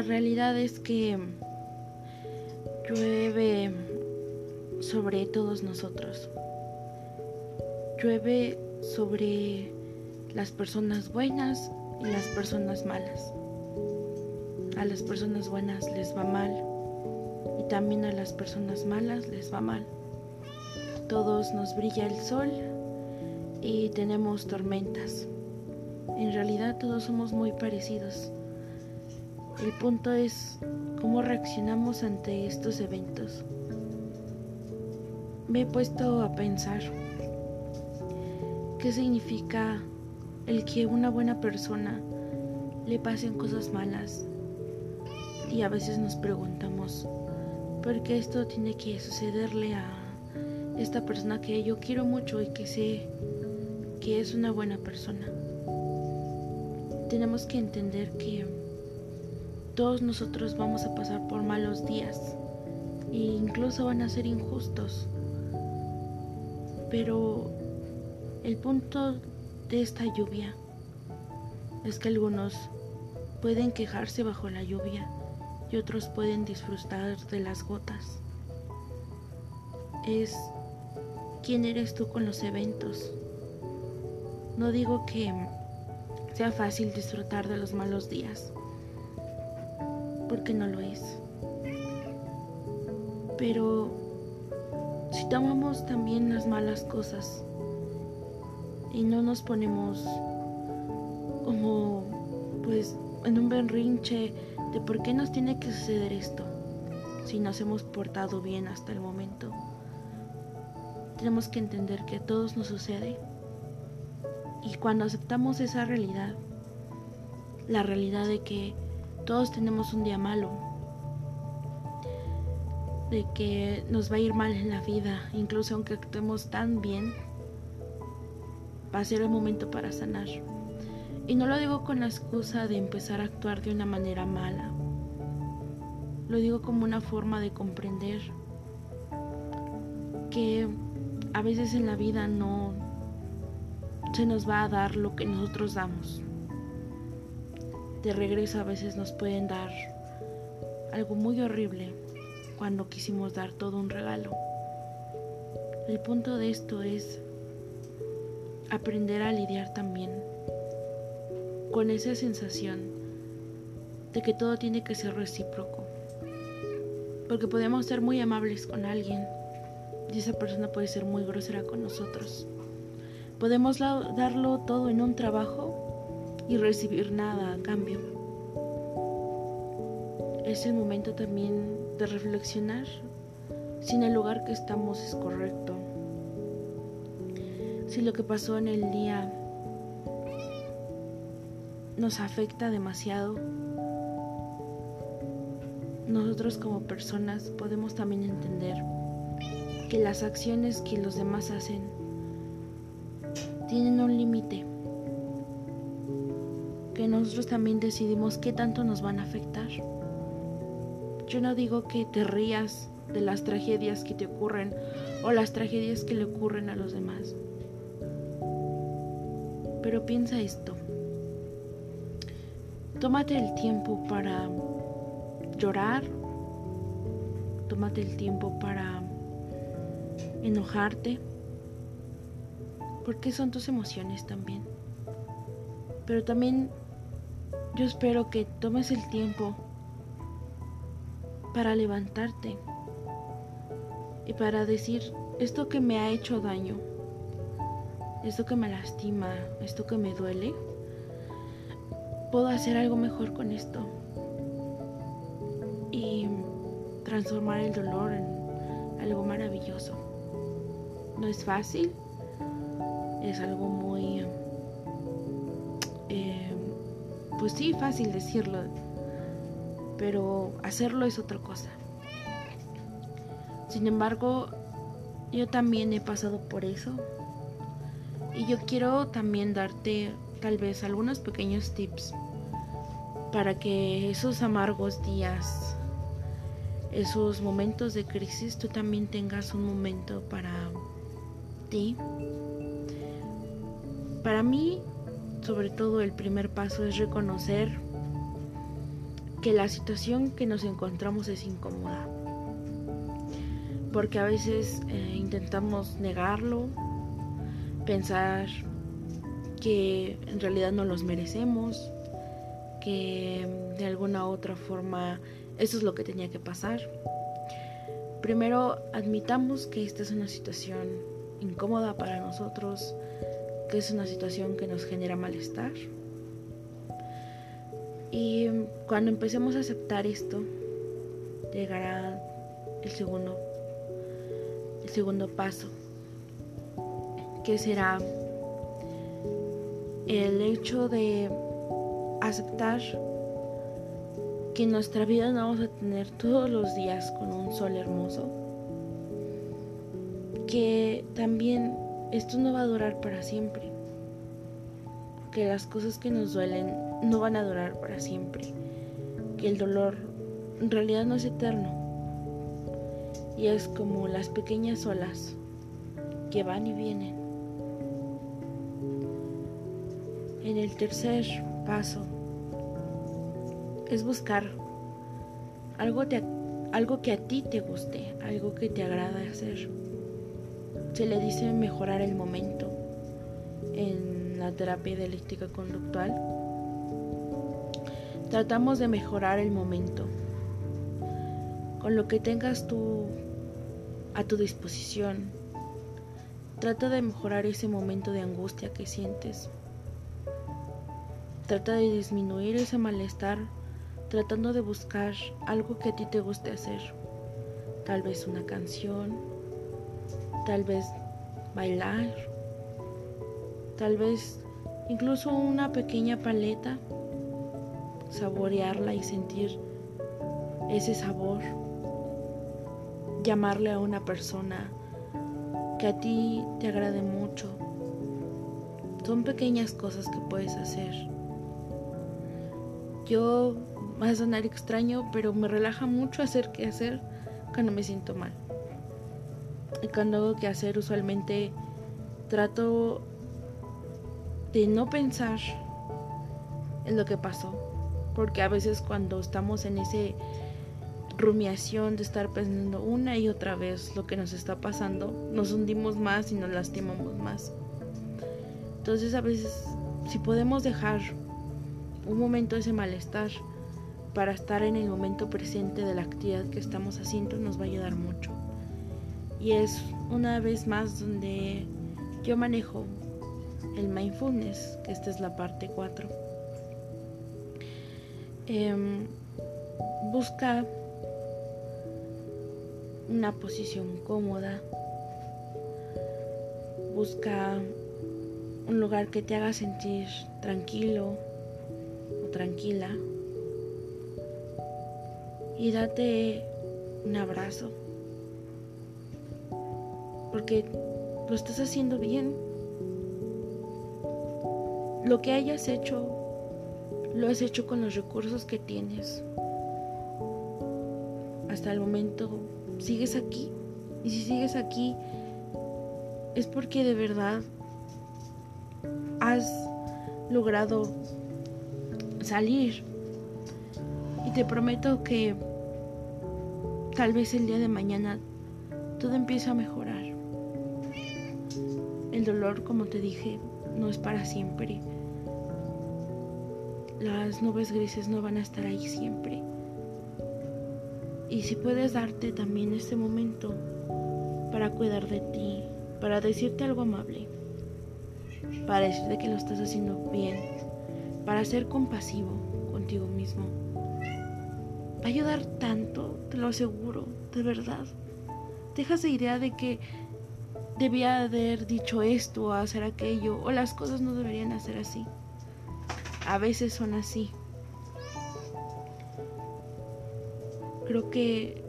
La realidad es que llueve sobre todos nosotros. Llueve sobre las personas buenas y las personas malas. A las personas buenas les va mal y también a las personas malas les va mal. Todos nos brilla el sol y tenemos tormentas. En realidad todos somos muy parecidos. El punto es cómo reaccionamos ante estos eventos. Me he puesto a pensar qué significa el que una buena persona le pasen cosas malas y a veces nos preguntamos por qué esto tiene que sucederle a esta persona que yo quiero mucho y que sé que es una buena persona. Tenemos que entender que todos nosotros vamos a pasar por malos días e incluso van a ser injustos. Pero el punto de esta lluvia es que algunos pueden quejarse bajo la lluvia y otros pueden disfrutar de las gotas. Es quién eres tú con los eventos. No digo que sea fácil disfrutar de los malos días, porque no lo es. Pero si tomamos también las malas cosas y no nos ponemos como pues en un berrinche de por qué nos tiene que suceder esto si nos hemos portado bien hasta el momento. Tenemos que entender que a todos nos sucede y cuando aceptamos esa realidad, la realidad de que todos tenemos un día malo, de que nos va a ir mal en la vida, incluso aunque actuemos tan bien, va a ser el momento para sanar. Y no lo digo con la excusa de empezar a actuar de una manera mala. Lo digo como una forma de comprender que a veces en la vida no se nos va a dar lo que nosotros damos. De regreso a veces nos pueden dar algo muy horrible cuando quisimos dar todo un regalo. El punto de esto es aprender a lidiar también con esa sensación de que todo tiene que ser recíproco. Porque podemos ser muy amables con alguien y esa persona puede ser muy grosera con nosotros. Podemos darlo todo en un trabajo y recibir nada a cambio. Es el momento también de reflexionar si en el lugar que estamos es correcto. Si lo que pasó en el día nos afecta demasiado, nosotros como personas podemos también entender que las acciones que los demás hacen tienen un límite, que nosotros también decidimos qué tanto nos van a afectar. Yo no digo que te rías de las tragedias que te ocurren o las tragedias que le ocurren a los demás. Pero piensa esto. Tómate el tiempo para llorar. Tómate el tiempo para enojarte. Porque son tus emociones también. Pero también yo espero que tomes el tiempo para levantarte y para decir esto que me ha hecho daño esto que me lastima, esto que me duele, puedo hacer algo mejor con esto y transformar el dolor en algo maravilloso. No es fácil, es algo muy, eh, pues sí, fácil decirlo, pero hacerlo es otra cosa. Sin embargo, yo también he pasado por eso y yo quiero también darte tal vez algunos pequeños tips para que esos amargos días, esos momentos de crisis, tú también tengas un momento para ti. Para mí, sobre todo el primer paso es reconocer que la situación que nos encontramos es incómoda. Porque a veces eh, intentamos negarlo, pensar que en realidad no los merecemos, que de alguna u otra forma eso es lo que tenía que pasar. Primero admitamos que esta es una situación incómoda para nosotros, que es una situación que nos genera malestar. Y cuando empecemos a aceptar esto, llegará el segundo, el segundo paso, que será el hecho de aceptar que en nuestra vida no vamos a tener todos los días con un sol hermoso, que también esto no va a durar para siempre, que las cosas que nos duelen no van a durar para siempre, que el dolor en realidad no es eterno y es como las pequeñas olas que van y vienen. En el tercer paso es buscar algo, algo que a ti te guste, algo que te agrada hacer. Se le dice mejorar el momento en la terapia dialéctica conductual. Tratamos de mejorar el momento con lo que tengas tú a tu disposición. Trata de mejorar ese momento de angustia que sientes. Trata de disminuir ese malestar tratando de buscar algo que a ti te guste hacer. Tal vez una canción, tal vez bailar, tal vez incluso una pequeña paleta, saborearla y sentir ese sabor, llamarle a una persona que a ti te agrade mucho. Son pequeñas cosas que puedes hacer. Yo Va a sonar extraño, pero me relaja mucho hacer que hacer cuando me siento mal. Cuando hago que hacer, usualmente trato de no pensar en lo que pasó. Porque a veces cuando estamos en ese rumiación de estar pensando una y otra vez lo que nos está pasando, nos hundimos más y nos lastimamos más. Entonces a veces si podemos dejar un momento ese malestar para estar en el momento presente de la actividad que estamos haciendo nos va a ayudar mucho. Y es una vez más donde yo manejo el mindfulness, que esta es la parte 4. Em, busca una posición cómoda. Busca un lugar que te haga sentir tranquilo o tranquila y date un abrazo. Porque lo estás haciendo bien. Lo que hayas hecho, lo has hecho con los recursos que tienes. Hasta el momento sigues aquí. Y si sigues aquí, es porque de verdad has logrado salir. Y te prometo que Tal vez el día de mañana todo empieza a mejorar. El dolor, como te dije, no es para siempre. Las nubes grises no van a estar ahí siempre. Y si puedes darte también este momento para cuidar de ti, para decirte algo amable, para decirte que lo estás haciendo bien, para ser compasivo contigo mismo Va a ayudar tanto, te lo aseguro, de verdad. Deja esa idea de que debía haber dicho esto o hacer aquello, o las cosas no deberían hacer así. A veces son así. Creo que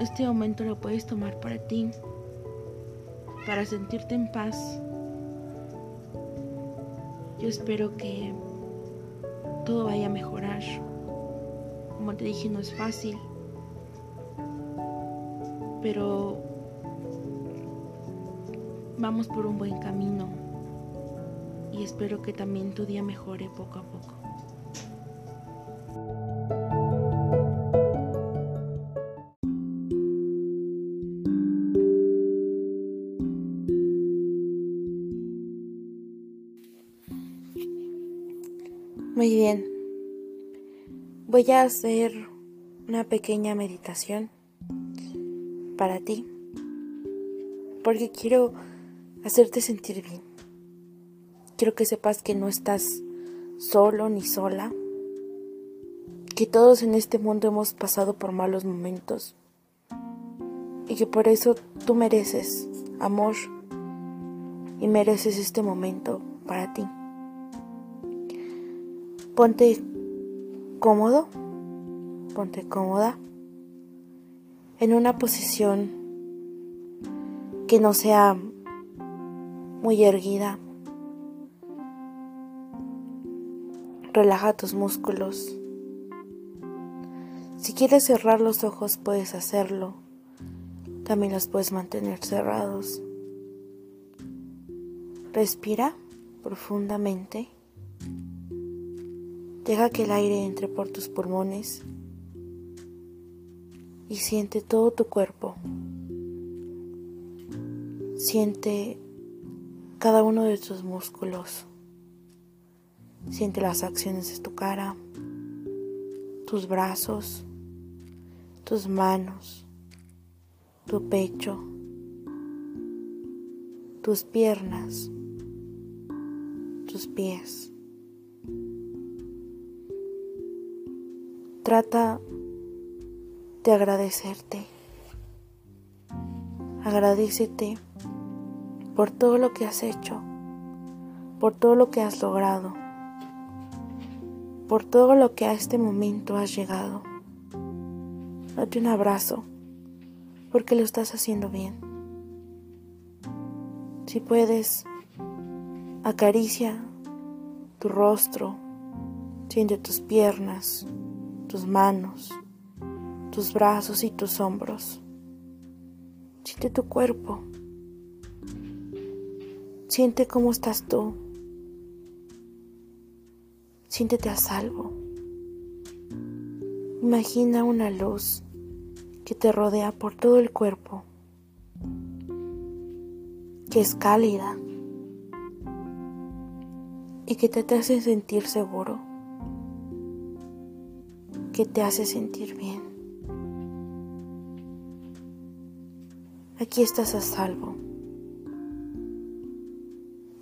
este momento lo puedes tomar para ti, para sentirte en paz. Yo espero que todo vaya a mejorar. Como te dije, no es fácil. Pero Vamos por un buen camino y espero que también tu día mejore poco a poco. Muy bien. Voy a hacer una pequeña meditación para ti. Porque quiero hacerte sentir bien. Quiero que sepas que no estás solo ni sola. Que todos en este mundo hemos pasado por malos momentos. Y que por eso tú mereces amor y mereces este momento para ti. Ponte cómodo, ponte cómoda en una posición que no sea muy erguida. Relaja tus músculos. Si quieres cerrar los ojos puedes hacerlo. También los puedes mantener cerrados. Respira profundamente. Deja que el aire entre por tus pulmones y siente todo tu cuerpo. Siente cada uno de tus músculos. Siente las acciones de tu cara, tus brazos, tus manos, tu pecho, tus piernas, tus pies. Trata de agradecerte. Agradecete por todo lo que has hecho, por todo lo que has logrado, por todo lo que a este momento has llegado. Date un abrazo, porque lo estás haciendo bien. Si puedes, acaricia tu rostro, siente tus piernas, tus manos, tus brazos y tus hombros. Siente tu cuerpo. Siente cómo estás tú. Siéntete a salvo. Imagina una luz que te rodea por todo el cuerpo, que es cálida y que te hace sentir seguro, que te hace sentir bien. Aquí estás a salvo.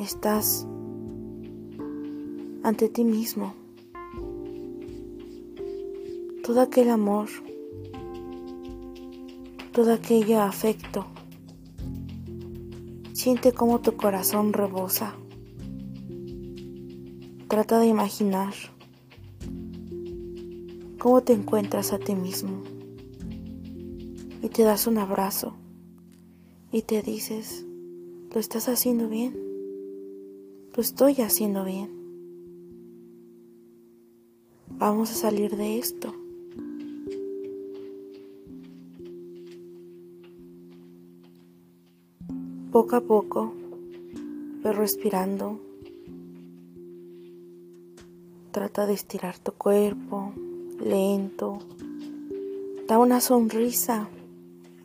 Estás ante ti mismo. Todo aquel amor, todo aquello afecto. Siente cómo tu corazón rebosa. Trata de imaginar cómo te encuentras a ti mismo y te das un abrazo y te dices, lo estás haciendo bien lo estoy haciendo bien. Vamos a salir de esto. Poco a poco, ve respirando. Trata de estirar tu cuerpo, lento. Da una sonrisa.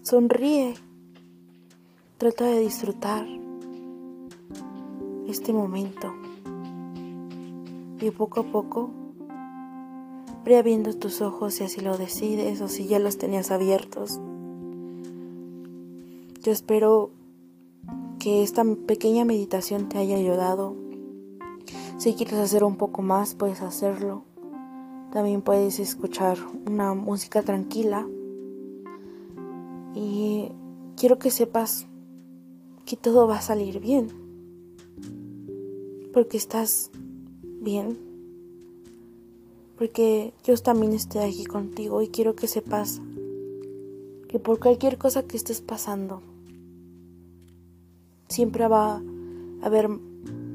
Sonríe. Trata de disfrutar este momento. Y poco a poco, ve abriendo tus ojos si así lo decides o si ya los tenías abiertos. Yo espero que esta pequeña meditación te haya ayudado. Si quieres hacer un poco más, puedes hacerlo. También puedes escuchar una música tranquila. Y quiero que sepas que todo va a salir bien porque estás bien, porque yo también estoy aquí contigo y quiero que sepas que por cualquier cosa que estés pasando, siempre va a haber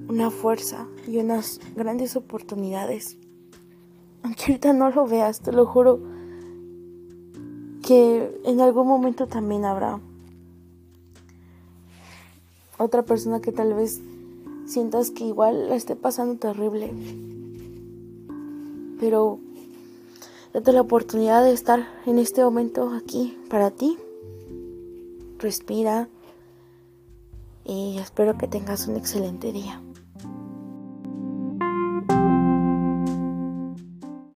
una fuerza y unas grandes oportunidades. Aunque ahorita no lo veas, te lo juro que en algún momento también habrá otra persona que tal vez sientas que igual la esté pasando terrible. Pero date la oportunidad de estar en este momento aquí para ti. Respira y espero que tengas un excelente día.